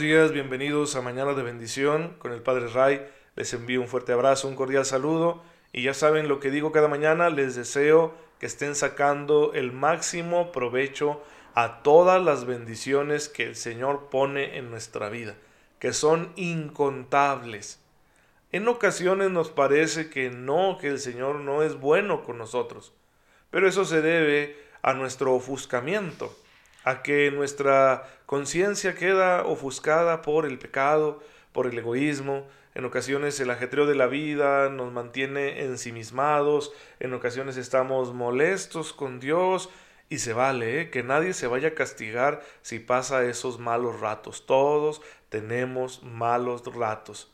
buenos días, bienvenidos a Mañana de Bendición con el Padre Ray. Les envío un fuerte abrazo, un cordial saludo y ya saben lo que digo cada mañana, les deseo que estén sacando el máximo provecho a todas las bendiciones que el Señor pone en nuestra vida, que son incontables. En ocasiones nos parece que no, que el Señor no es bueno con nosotros, pero eso se debe a nuestro ofuscamiento, a que nuestra conciencia queda ofuscada por el pecado, por el egoísmo, en ocasiones el ajetreo de la vida nos mantiene ensimismados, en ocasiones estamos molestos con Dios y se vale ¿eh? que nadie se vaya a castigar si pasa esos malos ratos. Todos tenemos malos ratos.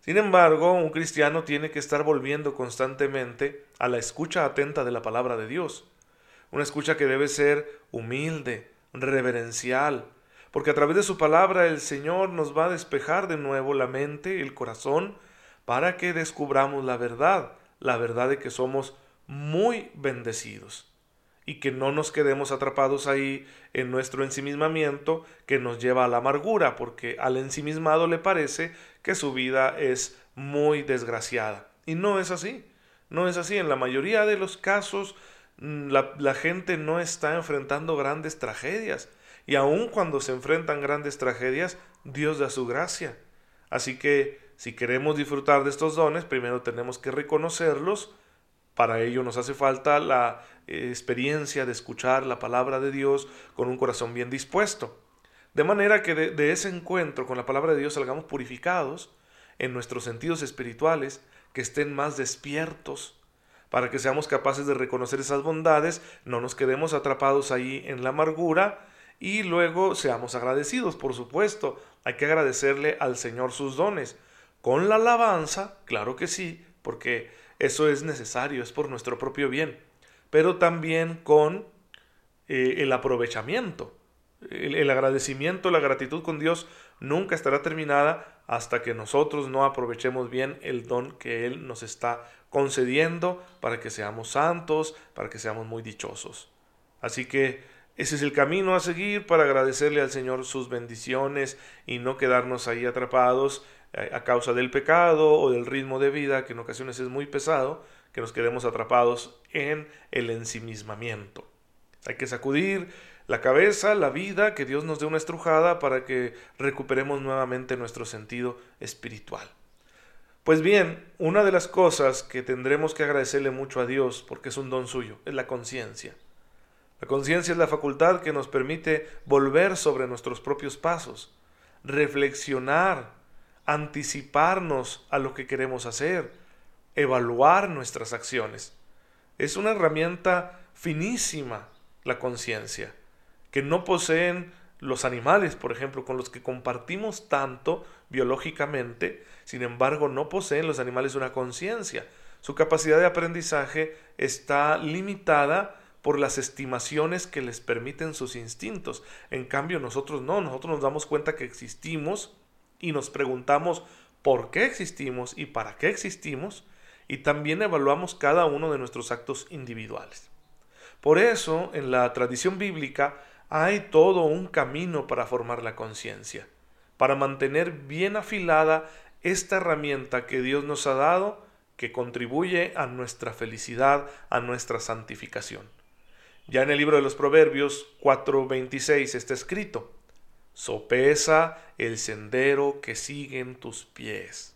Sin embargo, un cristiano tiene que estar volviendo constantemente a la escucha atenta de la palabra de Dios. Una escucha que debe ser humilde, reverencial, porque a través de su palabra el Señor nos va a despejar de nuevo la mente, el corazón, para que descubramos la verdad, la verdad de que somos muy bendecidos y que no nos quedemos atrapados ahí en nuestro ensimismamiento que nos lleva a la amargura, porque al ensimismado le parece que su vida es muy desgraciada. Y no es así, no es así. En la mayoría de los casos la, la gente no está enfrentando grandes tragedias. Y aun cuando se enfrentan grandes tragedias, Dios da su gracia. Así que si queremos disfrutar de estos dones, primero tenemos que reconocerlos, para ello nos hace falta la eh, experiencia de escuchar la palabra de Dios con un corazón bien dispuesto. De manera que de, ese encuentro con la palabra de Dios salgamos purificados en nuestros sentidos espirituales, que estén más despiertos, para que seamos capaces de reconocer esas bondades, no nos quedemos atrapados ahí en la amargura y luego seamos agradecidos, por supuesto. Hay que agradecerle al Señor sus dones. Con la alabanza, claro que sí, porque eso es necesario, es por nuestro propio bien, pero también con eh, el aprovechamiento. El, agradecimiento, la gratitud con Dios nunca estará terminada hasta que nosotros no aprovechemos bien el don que Él nos está concediendo para que seamos santos, para que seamos muy dichosos. Así que ese es el camino a seguir para agradecerle al Señor sus bendiciones y no quedarnos ahí atrapados eh, a causa del pecado o del ritmo de vida, que en ocasiones es muy pesado, que nos quedemos atrapados en el ensimismamiento. Hay que sacudir la cabeza, la vida, que Dios nos dé una estrujada para que recuperemos nuevamente nuestro sentido espiritual. Pues bien, una de las cosas que tendremos que agradecerle mucho a Dios, porque es un don suyo, es la conciencia. La conciencia es la facultad que nos permite volver sobre nuestros propios pasos, reflexionar anticiparnos a lo que queremos hacer, evaluar nuestras acciones. Es una herramienta finísima la conciencia, que no poseen los animales, por ejemplo, con los que compartimos tanto biológicamente, sin embargo no poseen los animales una conciencia. Su capacidad de aprendizaje está limitada por las estimaciones que les permiten sus instintos. En cambio, nosotros no, nosotros nos damos cuenta que existimos y nos preguntamos por qué existimos y para qué existimos y también evaluamos cada uno de nuestros actos individuales. Por eso, en la tradición bíblica hay todo un camino para formar la conciencia, para mantener bien afilada esta herramienta que Dios nos ha dado que contribuye a nuestra felicidad, a nuestra santificación. Ya en el libro de los Proverbios 4:26 está escrito, Sopesa el sendero que siguen tus pies.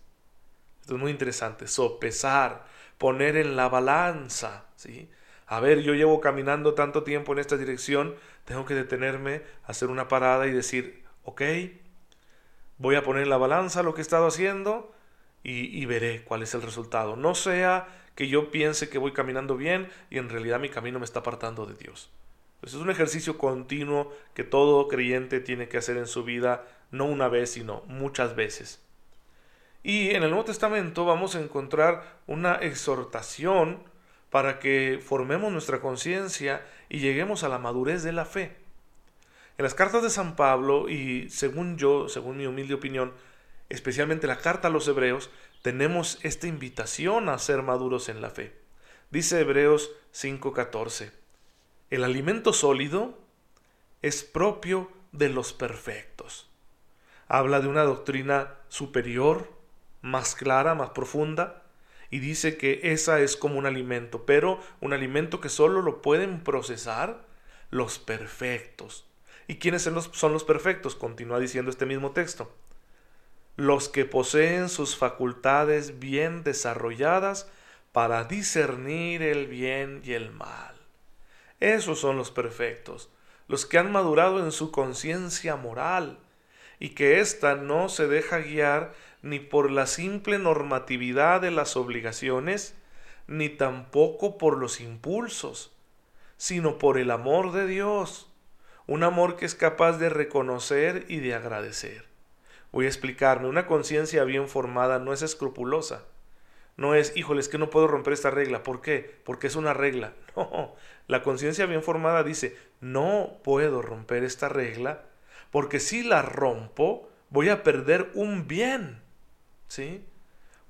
Esto es muy interesante. Sopesar, poner en la balanza. ¿sí? A ver, yo llevo caminando tanto tiempo en esta dirección, tengo que detenerme, hacer una parada y decir, ok, voy a poner la balanza lo que he estado haciendo y, y veré cuál es el resultado. No sea que yo piense que voy caminando bien y en realidad mi camino me está apartando de Dios. Pues es un ejercicio continuo que todo creyente tiene que hacer en su vida, no una vez, sino muchas veces. Y en el Nuevo Testamento vamos a encontrar una exhortación para que formemos nuestra conciencia y lleguemos a la madurez de la fe. En las cartas de San Pablo, y según yo, según mi humilde opinión, especialmente la carta a los hebreos, tenemos esta invitación a ser maduros en la fe. Dice Hebreos 5:14. El alimento sólido es propio de los perfectos. habla de una doctrina superior, más clara, más profunda, y dice que esa es como un alimento, pero un alimento que solo lo pueden procesar los perfectos. ¿Y quiénes son los, son los perfectos? Continúa diciendo este mismo texto. Los que poseen sus facultades bien desarrolladas para discernir el bien y el mal. Esos son los perfectos, los que han madurado en su conciencia moral, y que ésta no se deja guiar ni por la simple normatividad de las obligaciones, ni tampoco por los impulsos, sino por el amor de Dios, un amor que es capaz de reconocer y de agradecer. Voy a explicarme, una conciencia bien formada no es escrupulosa, no es, híjoles, que no puedo romper esta regla. ¿Por qué? Porque es una regla. No, la conciencia bien formada dice, no puedo romper esta regla porque si la rompo voy a perder un bien. ¿Sí?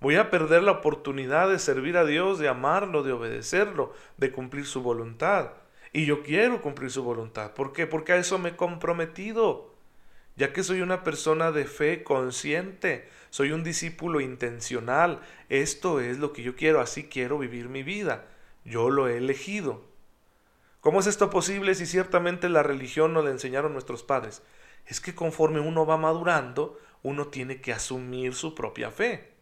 Voy a perder la oportunidad de servir a Dios, de amarlo, de obedecerlo, de cumplir su voluntad. Y yo quiero cumplir su voluntad. ¿Por qué? Porque a eso me he comprometido. Ya que soy una persona de fe consciente, soy un discípulo intencional. Esto es lo que yo quiero, así quiero vivir mi vida. Yo lo he elegido. ¿Cómo es esto posible si ciertamente la religión nos la enseñaron nuestros padres? es que conforme uno va madurando, uno tiene que asumir su propia fe.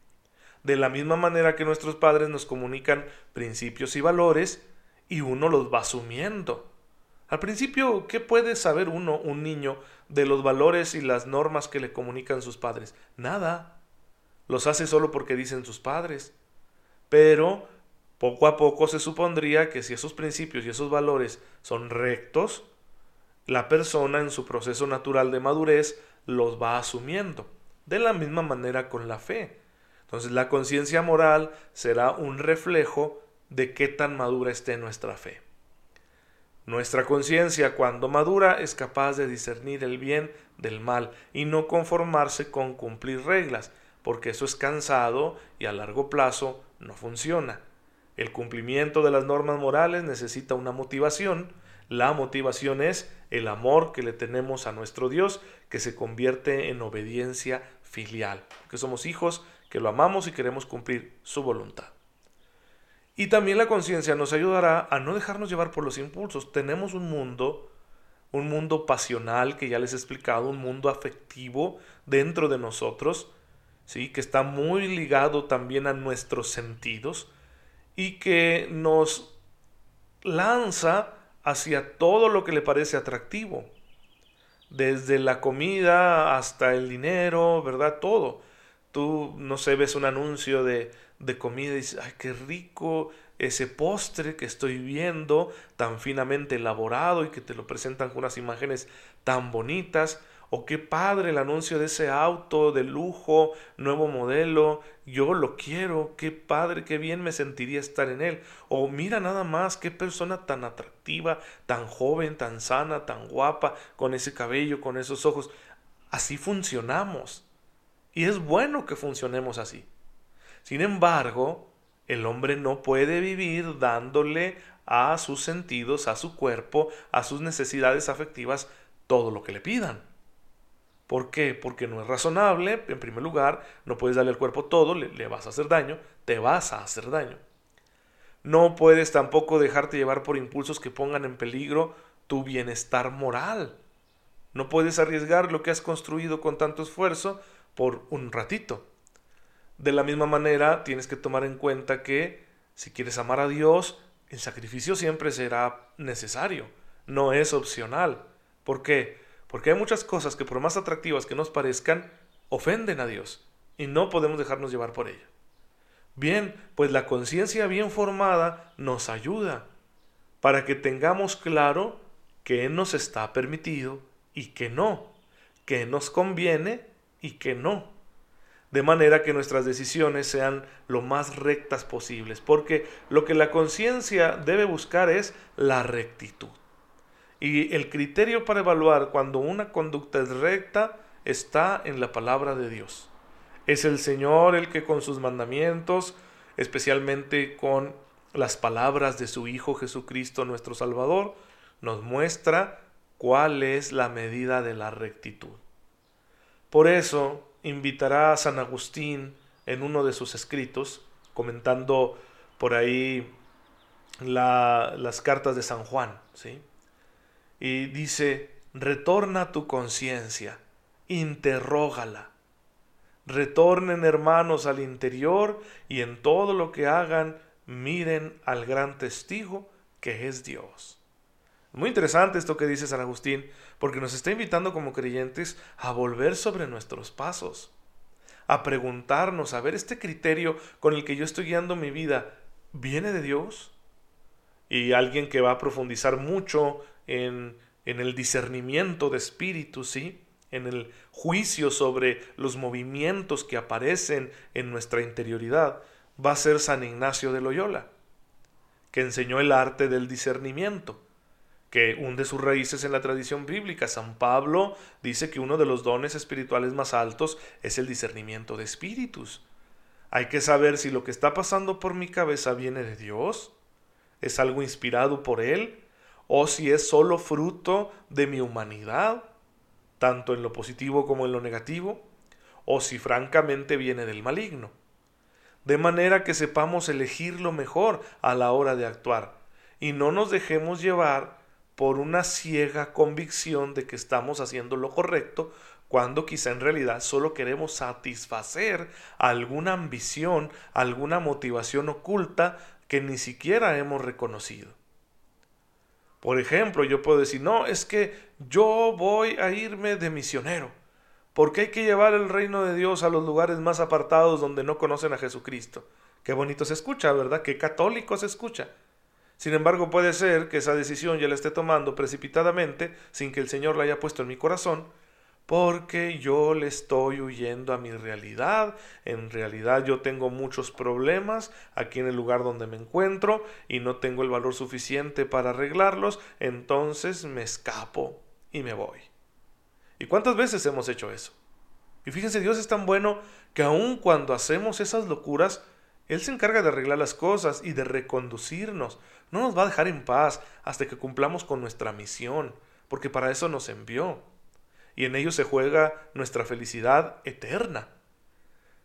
De la misma manera que nuestros padres nos comunican principios y valores, y uno los va asumiendo. Al principio, ¿qué puede saber uno, un niño, de los valores y las normas que le comunican sus padres? Nada. Los hace solo porque dicen sus padres. Pero poco a poco se supondría que si esos principios y esos valores son rectos, la persona en su proceso natural de madurez los va asumiendo. De la misma manera con la fe. Entonces la conciencia moral será un reflejo de qué tan madura esté nuestra fe. Nuestra conciencia cuando madura es capaz de discernir el bien del mal y no conformarse con cumplir reglas, porque eso es cansado y a largo plazo no funciona. El cumplimiento de las normas morales necesita una motivación, la motivación es el amor que le tenemos a nuestro Dios, que se convierte en obediencia filial, que somos hijos, que lo amamos y queremos cumplir su voluntad. Y también la conciencia nos ayudará a no dejarnos llevar por los impulsos. Tenemos un mundo, un mundo pasional que ya les he explicado, un mundo afectivo dentro de nosotros, ¿sí? que está muy ligado también a nuestros sentidos y que nos lanza hacia todo lo que le parece atractivo. Desde la comida hasta el dinero, ¿verdad? Todo. Tú, no sé, ves un anuncio de, de comida y dices, ay, qué rico ese postre que estoy viendo, tan finamente elaborado y que te lo presentan con unas imágenes tan bonitas o qué padre el anuncio de ese auto de lujo, nuevo modelo, yo lo quiero, qué padre, qué bien me sentiría estar en él. O mira nada más, qué persona tan atractiva, tan joven, tan sana, tan guapa, con ese cabello, con esos ojos. Así funcionamos. Y es bueno que funcionemos así. Sin embargo, el hombre no puede vivir dándole a sus sentidos, a su cuerpo, a sus necesidades afectivas todo lo que le pidan. ¿Por qué? Porque no es razonable, en primer lugar, no puedes darle al cuerpo todo, le, vas a hacer daño, te vas a hacer daño. No puedes tampoco dejarte llevar por impulsos que pongan en peligro tu bienestar moral. No puedes arriesgar lo que has construido con tanto esfuerzo por un ratito. De la misma manera, tienes que tomar en cuenta que si quieres amar a Dios, el sacrificio siempre será necesario, no es opcional. ¿Por qué? Porque hay muchas cosas que por más atractivas que nos parezcan, ofenden a Dios y no podemos dejarnos llevar por ella. Bien, pues la conciencia bien formada nos ayuda para que tengamos claro qué nos está permitido y qué no, qué nos conviene y qué no. De manera que nuestras decisiones sean lo más rectas posibles, porque lo que la conciencia debe buscar es la rectitud. Y el criterio para evaluar cuando una conducta es recta está en la palabra de Dios. Es el Señor el que con sus mandamientos, especialmente con las palabras de su Hijo Jesucristo nuestro Salvador, nos muestra cuál es la medida de la rectitud. Por eso invitará a San Agustín en uno de sus escritos, comentando por ahí las cartas de San Juan, ¿sí? Y dice, retorna tu conciencia, interrógala. Retornen hermanos al interior y en todo lo que hagan miren al gran testigo que es Dios. Muy interesante esto que dice San Agustín, porque nos está invitando como creyentes a volver sobre nuestros pasos, a preguntarnos, a ver este criterio con el que yo estoy guiando mi vida, ¿viene de Dios? Y alguien que va a profundizar mucho en, en el discernimiento de espíritu, ¿sí? En el juicio sobre los movimientos que aparecen en nuestra interioridad, va a ser San Ignacio de Loyola, que enseñó el arte del discernimiento que hunde sus raíces en la tradición bíblica. San Pablo dice que uno de los dones espirituales más altos es el discernimiento de espíritus. Hay que saber si lo que está pasando por mi cabeza viene de Dios, es algo inspirado por Él, o si es solo fruto de mi humanidad, tanto en lo positivo como en lo negativo, o si francamente viene del maligno. De manera que sepamos elegir lo mejor a la hora de actuar y no nos dejemos llevar por una ciega convicción de que estamos haciendo lo correcto, cuando quizá en realidad solo queremos satisfacer alguna ambición, alguna motivación oculta que ni siquiera hemos reconocido. Por ejemplo, yo puedo decir, no, es que yo voy a irme de misionero, porque hay que llevar el reino de Dios a los lugares más apartados donde no conocen a Jesucristo. Qué bonito se escucha, ¿verdad? Qué católico se escucha. Sin embargo, puede ser que esa decisión ya la esté tomando precipitadamente, sin que el Señor la haya puesto en mi corazón, porque yo le estoy huyendo a mi realidad. En realidad yo tengo muchos problemas aquí en el lugar donde me encuentro y no tengo el valor suficiente para arreglarlos, entonces me escapo y me voy. ¿Y cuántas veces hemos hecho eso? Y fíjense, Dios es tan bueno que aun cuando hacemos esas locuras, Él se encarga de arreglar las cosas y de reconducirnos no nos va a dejar en paz hasta que cumplamos con nuestra misión, porque para eso nos envió. Y en ello se juega nuestra felicidad eterna.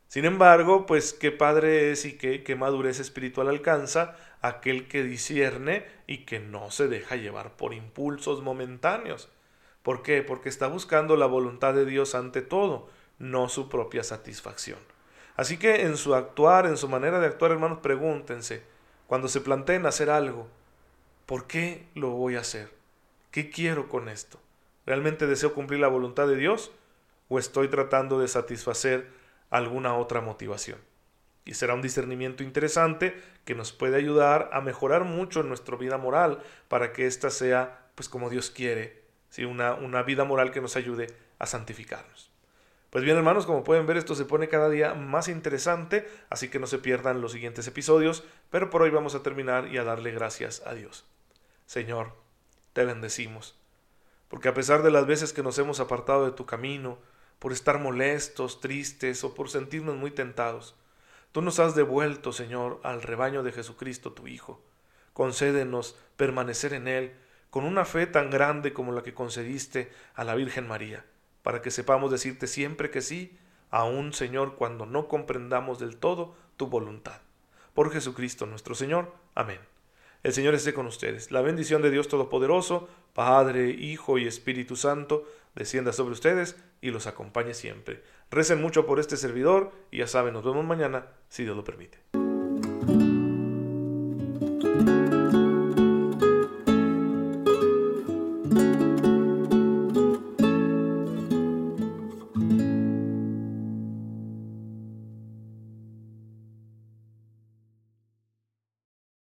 Sin embargo, pues qué padre es y qué, qué madurez espiritual alcanza aquel que discierne y que no se deja llevar por impulsos momentáneos. ¿Por qué? Porque está buscando la voluntad de Dios ante todo, no su propia satisfacción. Así que en su actuar, en su manera de actuar, hermanos, pregúntense, cuando se planteen hacer algo, ¿por qué lo voy a hacer? ¿Qué quiero con esto? ¿Realmente deseo cumplir la voluntad de Dios o estoy tratando de satisfacer alguna otra motivación? Y será un discernimiento interesante que nos puede ayudar a mejorar mucho en nuestra vida moral para que ésta sea pues como Dios quiere, ¿sí? una, una vida moral que nos ayude a santificarnos. Pues bien hermanos, como pueden ver esto se pone cada día más interesante, así que no se pierdan los siguientes episodios, pero por hoy vamos a terminar y a darle gracias a Dios. Señor, te bendecimos, porque a pesar de las veces que nos hemos apartado de tu camino, por estar molestos, tristes o por sentirnos muy tentados, tú nos has devuelto, Señor, al rebaño de Jesucristo, tu Hijo. Concédenos permanecer en Él con una fe tan grande como la que concediste a la Virgen María para que sepamos decirte siempre que sí, aún Señor, cuando no comprendamos del todo tu voluntad. Por Jesucristo nuestro Señor. Amén. El Señor esté con ustedes. La bendición de Dios Todopoderoso, Padre, Hijo y Espíritu Santo, descienda sobre ustedes y los acompañe siempre. Recen mucho por este servidor y ya saben, nos vemos mañana, si Dios lo permite.